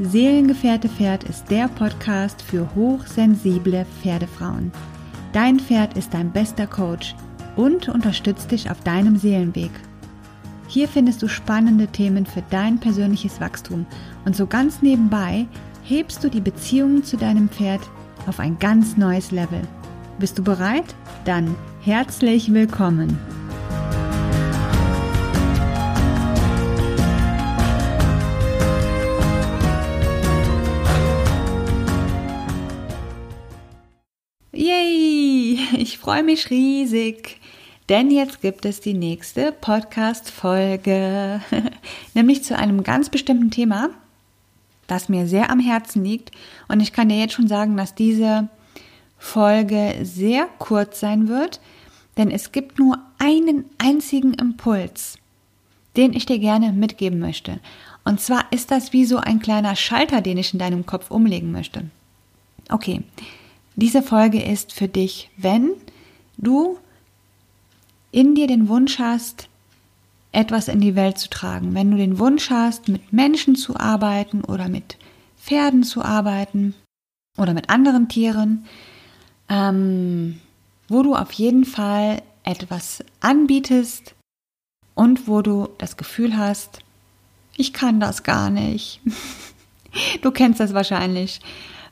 Seelengefährte Pferd ist der Podcast für hochsensible Pferdefrauen. Dein Pferd ist dein bester Coach und unterstützt dich auf deinem Seelenweg. Hier findest du spannende Themen für dein persönliches Wachstum und so ganz nebenbei hebst du die Beziehung zu deinem Pferd auf ein ganz neues Level. Bist du bereit? Dann herzlich willkommen! Yay! Ich freue mich riesig, denn jetzt gibt es die nächste Podcast-Folge, nämlich zu einem ganz bestimmten Thema, das mir sehr am Herzen liegt. Und ich kann dir jetzt schon sagen, dass diese Folge sehr kurz sein wird, denn es gibt nur einen einzigen Impuls, den ich dir gerne mitgeben möchte. Und zwar ist das wie so ein kleiner Schalter, den ich in deinem Kopf umlegen möchte. Okay, diese Folge ist für dich, wenn du in dir den Wunsch hast, etwas in die Welt zu tragen, wenn du den Wunsch hast, mit Menschen zu arbeiten oder mit Pferden zu arbeiten oder mit anderen Tieren, ähm, wo du auf jeden Fall etwas anbietest und wo du das Gefühl hast, ich kann das gar nicht. du kennst das wahrscheinlich.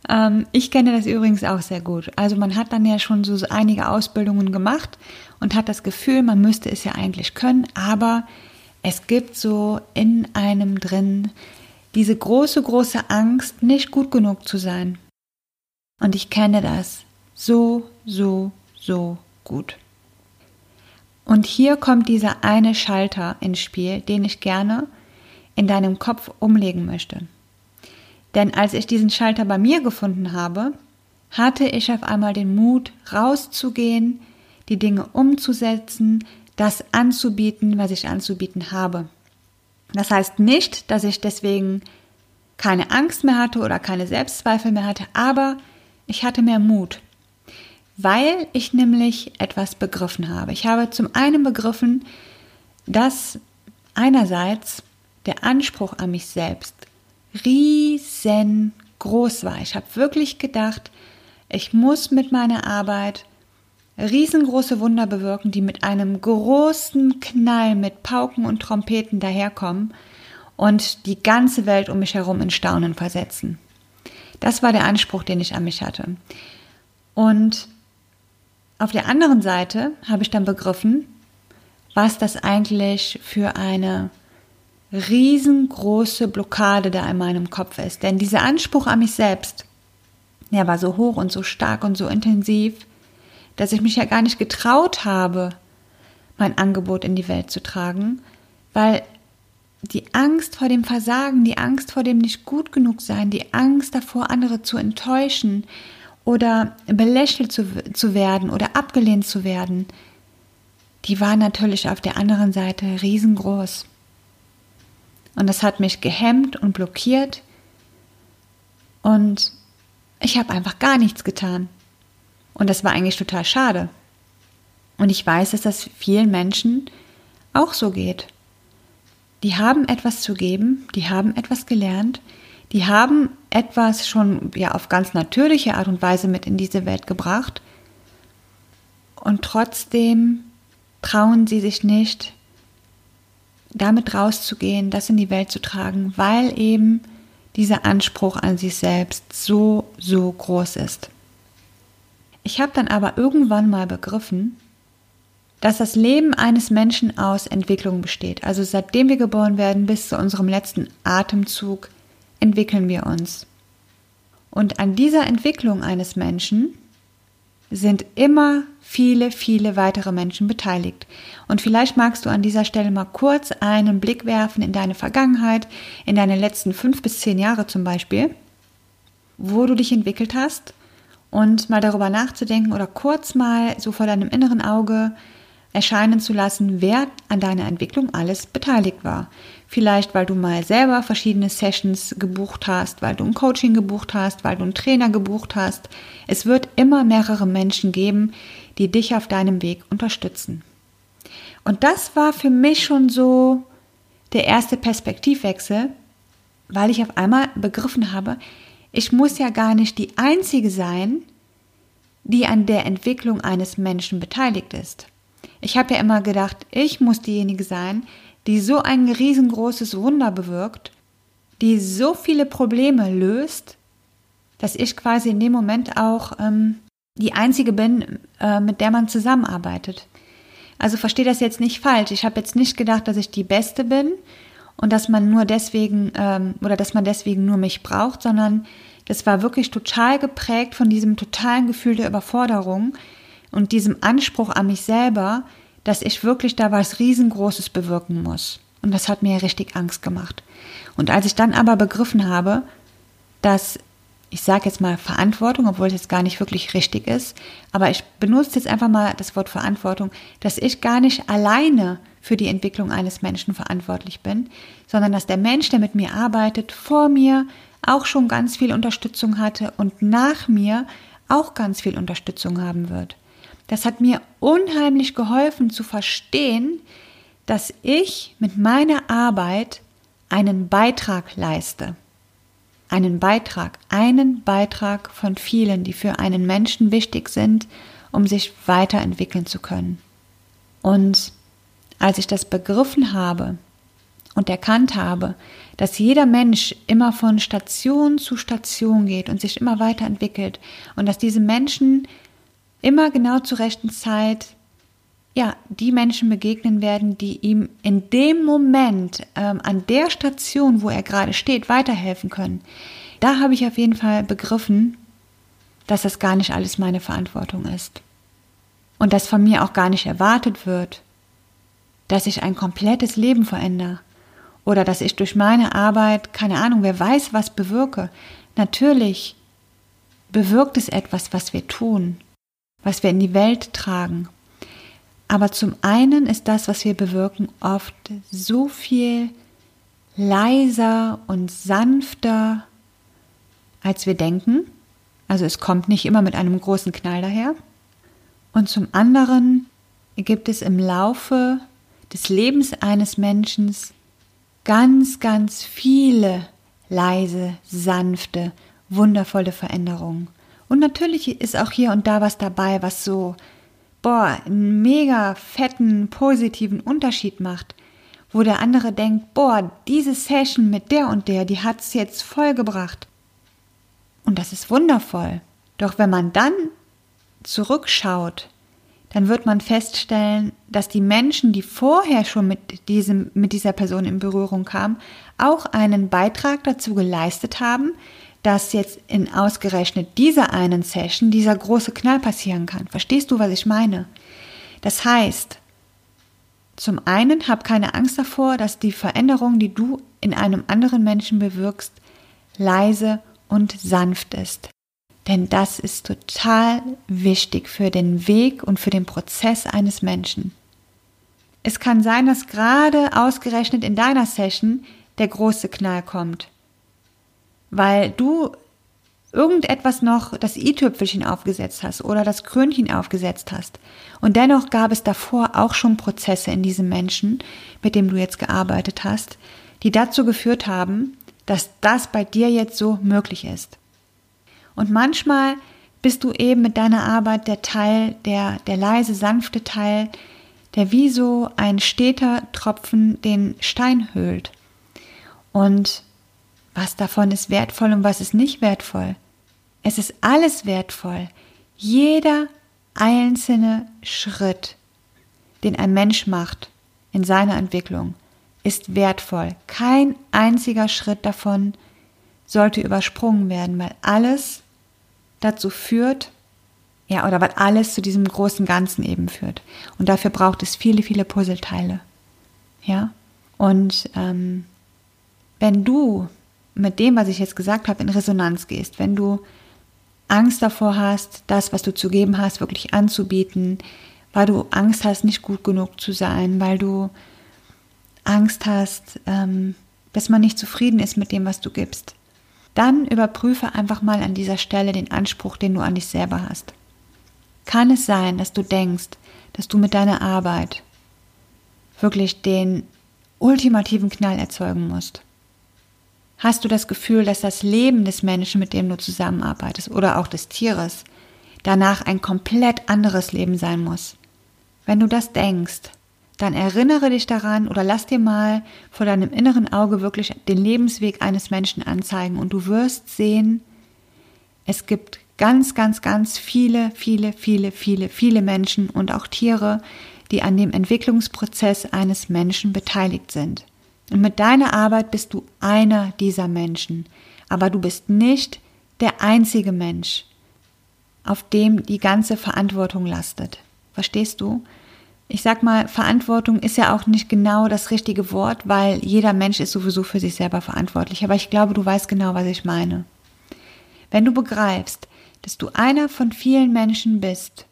Ähm, ich kenne das übrigens auch sehr gut. Also man hat dann ja schon so einige Ausbildungen gemacht und hat das Gefühl, man müsste es ja eigentlich können, aber es gibt so in einem drin diese große, große Angst, nicht gut genug zu sein. Und ich kenne das so, so, so gut. Und hier kommt dieser eine Schalter ins Spiel, den ich gerne in deinem Kopf umlegen möchte. Denn als ich diesen Schalter bei mir gefunden habe, hatte ich auf einmal den Mut, rauszugehen, die Dinge umzusetzen, das anzubieten, was ich anzubieten habe. Das heißt nicht, dass ich deswegen keine Angst mehr hatte oder keine Selbstzweifel mehr hatte, aber ich hatte mehr Mut, weil ich nämlich etwas begriffen habe. Ich habe zum einen begriffen, dass einerseits der Anspruch an mich selbst riesengroß war. Ich habe wirklich gedacht, ich muss mit meiner Arbeit riesengroße Wunder bewirken, die mit einem großen Knall mit Pauken und Trompeten daherkommen und die ganze Welt um mich herum in Staunen versetzen. Das war der Anspruch, den ich an mich hatte. Und auf der anderen Seite habe ich dann begriffen, was das eigentlich für eine riesengroße Blockade da in meinem Kopf ist. Denn dieser Anspruch an mich selbst, der war so hoch und so stark und so intensiv, dass ich mich ja gar nicht getraut habe, mein Angebot in die Welt zu tragen, weil die Angst vor dem Versagen, die Angst vor dem nicht gut genug sein, die Angst davor, andere zu enttäuschen oder belächelt zu, zu werden oder abgelehnt zu werden, die war natürlich auf der anderen Seite riesengroß. Und das hat mich gehemmt und blockiert. Und ich habe einfach gar nichts getan. Und das war eigentlich total schade. Und ich weiß, dass das vielen Menschen auch so geht. Die haben etwas zu geben, die haben etwas gelernt, die haben etwas schon ja auf ganz natürliche Art und Weise mit in diese Welt gebracht. Und trotzdem trauen sie sich nicht, damit rauszugehen, das in die Welt zu tragen, weil eben dieser Anspruch an sich selbst so, so groß ist. Ich habe dann aber irgendwann mal begriffen, dass das Leben eines Menschen aus Entwicklung besteht. Also seitdem wir geboren werden bis zu unserem letzten Atemzug entwickeln wir uns. Und an dieser Entwicklung eines Menschen sind immer viele, viele weitere Menschen beteiligt. Und vielleicht magst du an dieser Stelle mal kurz einen Blick werfen in deine Vergangenheit, in deine letzten fünf bis zehn Jahre zum Beispiel, wo du dich entwickelt hast und mal darüber nachzudenken oder kurz mal so vor deinem inneren Auge erscheinen zu lassen, wer an deiner Entwicklung alles beteiligt war. Vielleicht, weil du mal selber verschiedene Sessions gebucht hast, weil du ein Coaching gebucht hast, weil du einen Trainer gebucht hast. Es wird immer mehrere Menschen geben, die dich auf deinem Weg unterstützen. Und das war für mich schon so der erste Perspektivwechsel, weil ich auf einmal begriffen habe, ich muss ja gar nicht die Einzige sein, die an der Entwicklung eines Menschen beteiligt ist. Ich habe ja immer gedacht, ich muss diejenige sein, die so ein riesengroßes Wunder bewirkt, die so viele Probleme löst, dass ich quasi in dem Moment auch ähm, die Einzige bin, äh, mit der man zusammenarbeitet. Also verstehe das jetzt nicht falsch. Ich habe jetzt nicht gedacht, dass ich die Beste bin und dass man nur deswegen ähm, oder dass man deswegen nur mich braucht, sondern das war wirklich total geprägt von diesem totalen Gefühl der Überforderung und diesem Anspruch an mich selber, dass ich wirklich da was riesengroßes bewirken muss. Und das hat mir richtig Angst gemacht. Und als ich dann aber begriffen habe, dass ich sage jetzt mal Verantwortung, obwohl es jetzt gar nicht wirklich richtig ist, aber ich benutze jetzt einfach mal das Wort Verantwortung, dass ich gar nicht alleine für die Entwicklung eines Menschen verantwortlich bin, sondern dass der Mensch, der mit mir arbeitet, vor mir auch schon ganz viel Unterstützung hatte und nach mir auch ganz viel Unterstützung haben wird. Das hat mir unheimlich geholfen zu verstehen, dass ich mit meiner Arbeit einen Beitrag leiste einen Beitrag, einen Beitrag von vielen, die für einen Menschen wichtig sind, um sich weiterentwickeln zu können. Und als ich das begriffen habe und erkannt habe, dass jeder Mensch immer von Station zu Station geht und sich immer weiterentwickelt und dass diese Menschen immer genau zur rechten Zeit ja, die Menschen begegnen werden, die ihm in dem Moment, ähm, an der Station, wo er gerade steht, weiterhelfen können. Da habe ich auf jeden Fall begriffen, dass das gar nicht alles meine Verantwortung ist. Und dass von mir auch gar nicht erwartet wird, dass ich ein komplettes Leben verändere. Oder dass ich durch meine Arbeit, keine Ahnung, wer weiß, was bewirke. Natürlich bewirkt es etwas, was wir tun, was wir in die Welt tragen. Aber zum einen ist das, was wir bewirken, oft so viel leiser und sanfter, als wir denken. Also es kommt nicht immer mit einem großen Knall daher. Und zum anderen gibt es im Laufe des Lebens eines Menschen ganz, ganz viele leise, sanfte, wundervolle Veränderungen. Und natürlich ist auch hier und da was dabei, was so boah, einen mega fetten, positiven Unterschied macht, wo der andere denkt, boah, diese Session mit der und der, die hat's jetzt voll gebracht. Und das ist wundervoll. Doch wenn man dann zurückschaut, dann wird man feststellen, dass die Menschen, die vorher schon mit, diesem, mit dieser Person in Berührung kamen, auch einen Beitrag dazu geleistet haben, dass jetzt in ausgerechnet dieser einen Session dieser große Knall passieren kann. Verstehst du, was ich meine? Das heißt, zum einen hab keine Angst davor, dass die Veränderung, die du in einem anderen Menschen bewirkst, leise und sanft ist. Denn das ist total wichtig für den Weg und für den Prozess eines Menschen. Es kann sein, dass gerade ausgerechnet in deiner Session der große Knall kommt weil du irgendetwas noch das i-Tüpfelchen aufgesetzt hast oder das Krönchen aufgesetzt hast. Und dennoch gab es davor auch schon Prozesse in diesem Menschen, mit dem du jetzt gearbeitet hast, die dazu geführt haben, dass das bei dir jetzt so möglich ist. Und manchmal bist du eben mit deiner Arbeit der Teil, der, der leise, sanfte Teil, der wie so ein steter Tropfen den Stein höhlt. Und was davon ist wertvoll und was ist nicht wertvoll? Es ist alles wertvoll. Jeder einzelne Schritt, den ein Mensch macht in seiner Entwicklung, ist wertvoll. Kein einziger Schritt davon sollte übersprungen werden, weil alles dazu führt, ja, oder weil alles zu diesem großen Ganzen eben führt. Und dafür braucht es viele, viele Puzzleteile. Ja, und ähm, wenn du mit dem, was ich jetzt gesagt habe, in Resonanz gehst, wenn du Angst davor hast, das, was du zu geben hast, wirklich anzubieten, weil du Angst hast, nicht gut genug zu sein, weil du Angst hast, ähm, dass man nicht zufrieden ist mit dem, was du gibst, dann überprüfe einfach mal an dieser Stelle den Anspruch, den du an dich selber hast. Kann es sein, dass du denkst, dass du mit deiner Arbeit wirklich den ultimativen Knall erzeugen musst? Hast du das Gefühl, dass das Leben des Menschen, mit dem du zusammenarbeitest oder auch des Tieres, danach ein komplett anderes Leben sein muss. Wenn du das denkst, dann erinnere dich daran oder lass dir mal vor deinem inneren Auge wirklich den Lebensweg eines Menschen anzeigen und du wirst sehen, es gibt ganz, ganz, ganz viele, viele, viele, viele, viele Menschen und auch Tiere, die an dem Entwicklungsprozess eines Menschen beteiligt sind. Und mit deiner Arbeit bist du einer dieser Menschen, aber du bist nicht der einzige Mensch, auf dem die ganze Verantwortung lastet. Verstehst du? Ich sag mal, Verantwortung ist ja auch nicht genau das richtige Wort, weil jeder Mensch ist sowieso für sich selber verantwortlich. Aber ich glaube, du weißt genau, was ich meine. Wenn du begreifst, dass du einer von vielen Menschen bist,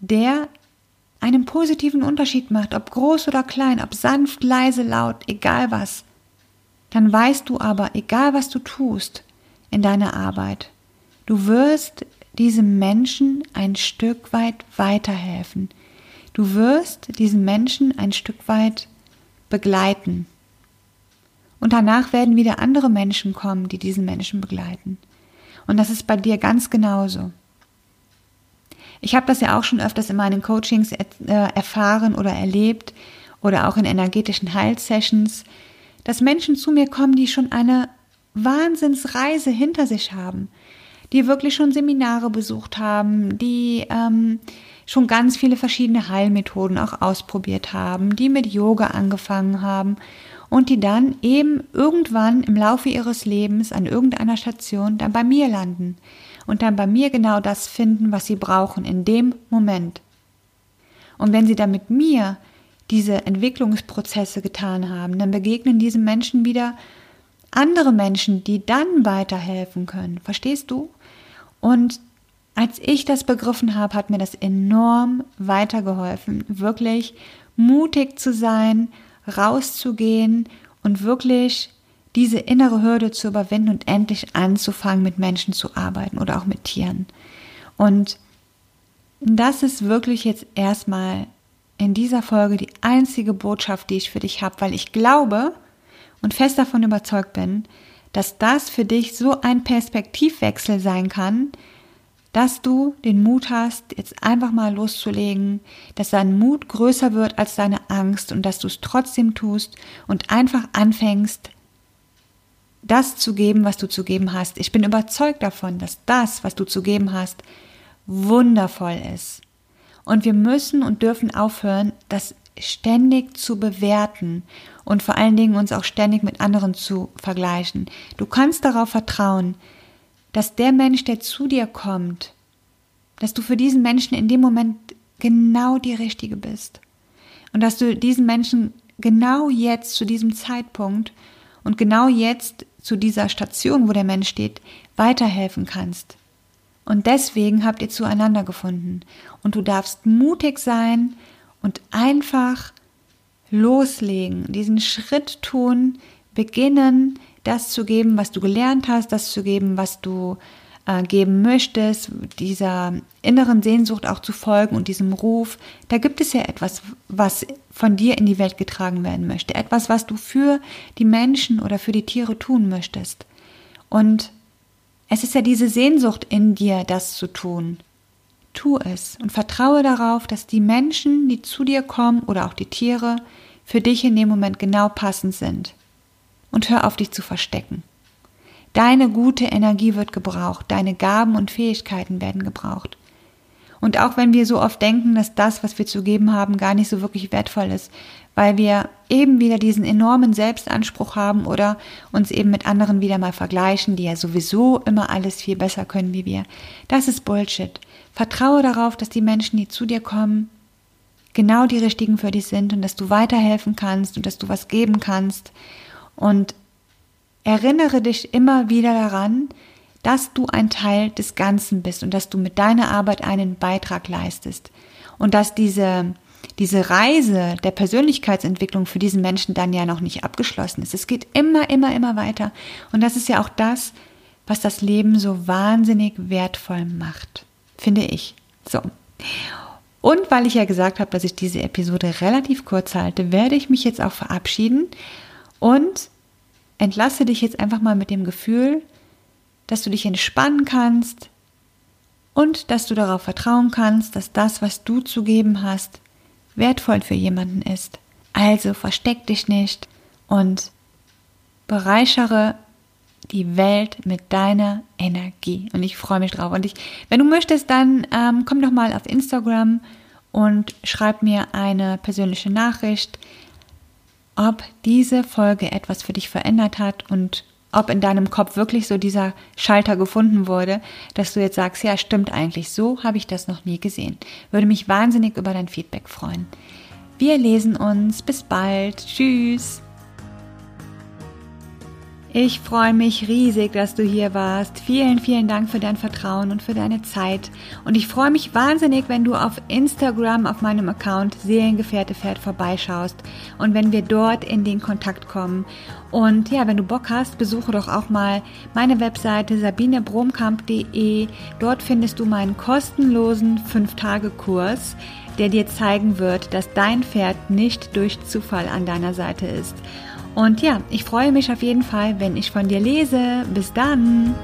der einen positiven Unterschied macht, ob groß oder klein, ob sanft, leise, laut, egal was, dann weißt du aber, egal was du tust in deiner Arbeit, du wirst diesem Menschen ein Stück weit weiterhelfen. Du wirst diesen Menschen ein Stück weit begleiten. Und danach werden wieder andere Menschen kommen, die diesen Menschen begleiten. Und das ist bei dir ganz genauso. Ich habe das ja auch schon öfters in meinen Coachings äh, erfahren oder erlebt oder auch in energetischen Heilsessions, dass Menschen zu mir kommen, die schon eine Wahnsinnsreise hinter sich haben, die wirklich schon Seminare besucht haben, die ähm, schon ganz viele verschiedene Heilmethoden auch ausprobiert haben, die mit Yoga angefangen haben und die dann eben irgendwann im Laufe ihres Lebens an irgendeiner Station dann bei mir landen und dann bei mir genau das finden, was sie brauchen in dem Moment. Und wenn sie dann mit mir diese Entwicklungsprozesse getan haben, dann begegnen diesen Menschen wieder andere Menschen, die dann weiterhelfen können. Verstehst du? Und als ich das begriffen habe, hat mir das enorm weitergeholfen, wirklich mutig zu sein, rauszugehen und wirklich diese innere Hürde zu überwinden und endlich anzufangen, mit Menschen zu arbeiten oder auch mit Tieren. Und das ist wirklich jetzt erstmal in dieser Folge die einzige Botschaft, die ich für dich habe, weil ich glaube und fest davon überzeugt bin, dass das für dich so ein Perspektivwechsel sein kann, dass du den Mut hast, jetzt einfach mal loszulegen, dass dein Mut größer wird als deine Angst und dass du es trotzdem tust und einfach anfängst, das zu geben, was du zu geben hast. Ich bin überzeugt davon, dass das, was du zu geben hast, wundervoll ist. Und wir müssen und dürfen aufhören, das ständig zu bewerten und vor allen Dingen uns auch ständig mit anderen zu vergleichen. Du kannst darauf vertrauen, dass der Mensch, der zu dir kommt, dass du für diesen Menschen in dem Moment genau die Richtige bist. Und dass du diesen Menschen genau jetzt zu diesem Zeitpunkt und genau jetzt zu dieser Station, wo der Mensch steht, weiterhelfen kannst. Und deswegen habt ihr zueinander gefunden. Und du darfst mutig sein und einfach loslegen, diesen Schritt tun, beginnen, das zu geben, was du gelernt hast, das zu geben, was du äh, geben möchtest, dieser inneren Sehnsucht auch zu folgen und diesem Ruf. Da gibt es ja etwas, was von dir in die Welt getragen werden möchte, etwas, was du für die Menschen oder für die Tiere tun möchtest. Und es ist ja diese Sehnsucht in dir, das zu tun. Tu es und vertraue darauf, dass die Menschen, die zu dir kommen oder auch die Tiere, für dich in dem Moment genau passend sind und hör auf dich zu verstecken. Deine gute Energie wird gebraucht, deine Gaben und Fähigkeiten werden gebraucht. Und auch wenn wir so oft denken, dass das, was wir zu geben haben, gar nicht so wirklich wertvoll ist, weil wir eben wieder diesen enormen Selbstanspruch haben oder uns eben mit anderen wieder mal vergleichen, die ja sowieso immer alles viel besser können wie wir. Das ist Bullshit. Vertraue darauf, dass die Menschen, die zu dir kommen, genau die richtigen für dich sind und dass du weiterhelfen kannst und dass du was geben kannst und erinnere dich immer wieder daran, dass du ein Teil des Ganzen bist und dass du mit deiner Arbeit einen Beitrag leistest. Und dass diese, diese Reise der Persönlichkeitsentwicklung für diesen Menschen dann ja noch nicht abgeschlossen ist. Es geht immer, immer, immer weiter. Und das ist ja auch das, was das Leben so wahnsinnig wertvoll macht, finde ich. So. Und weil ich ja gesagt habe, dass ich diese Episode relativ kurz halte, werde ich mich jetzt auch verabschieden und entlasse dich jetzt einfach mal mit dem Gefühl, dass du dich entspannen kannst und dass du darauf vertrauen kannst, dass das, was du zu geben hast, wertvoll für jemanden ist. Also versteck dich nicht und bereichere die Welt mit deiner Energie. Und ich freue mich drauf. Und ich, wenn du möchtest, dann ähm, komm doch mal auf Instagram und schreib mir eine persönliche Nachricht, ob diese Folge etwas für dich verändert hat und ob in deinem Kopf wirklich so dieser Schalter gefunden wurde, dass du jetzt sagst, ja, stimmt eigentlich, so habe ich das noch nie gesehen. Würde mich wahnsinnig über dein Feedback freuen. Wir lesen uns. Bis bald. Tschüss. Ich freue mich riesig, dass du hier warst. Vielen, vielen Dank für dein Vertrauen und für deine Zeit. Und ich freue mich wahnsinnig, wenn du auf Instagram auf meinem Account Seelengefährte Pferd vorbeischaust und wenn wir dort in den Kontakt kommen. Und ja, wenn du Bock hast, besuche doch auch mal meine Webseite sabinebromkamp.de. Dort findest du meinen kostenlosen 5-Tage-Kurs, der dir zeigen wird, dass dein Pferd nicht durch Zufall an deiner Seite ist. Und ja, ich freue mich auf jeden Fall, wenn ich von dir lese. Bis dann!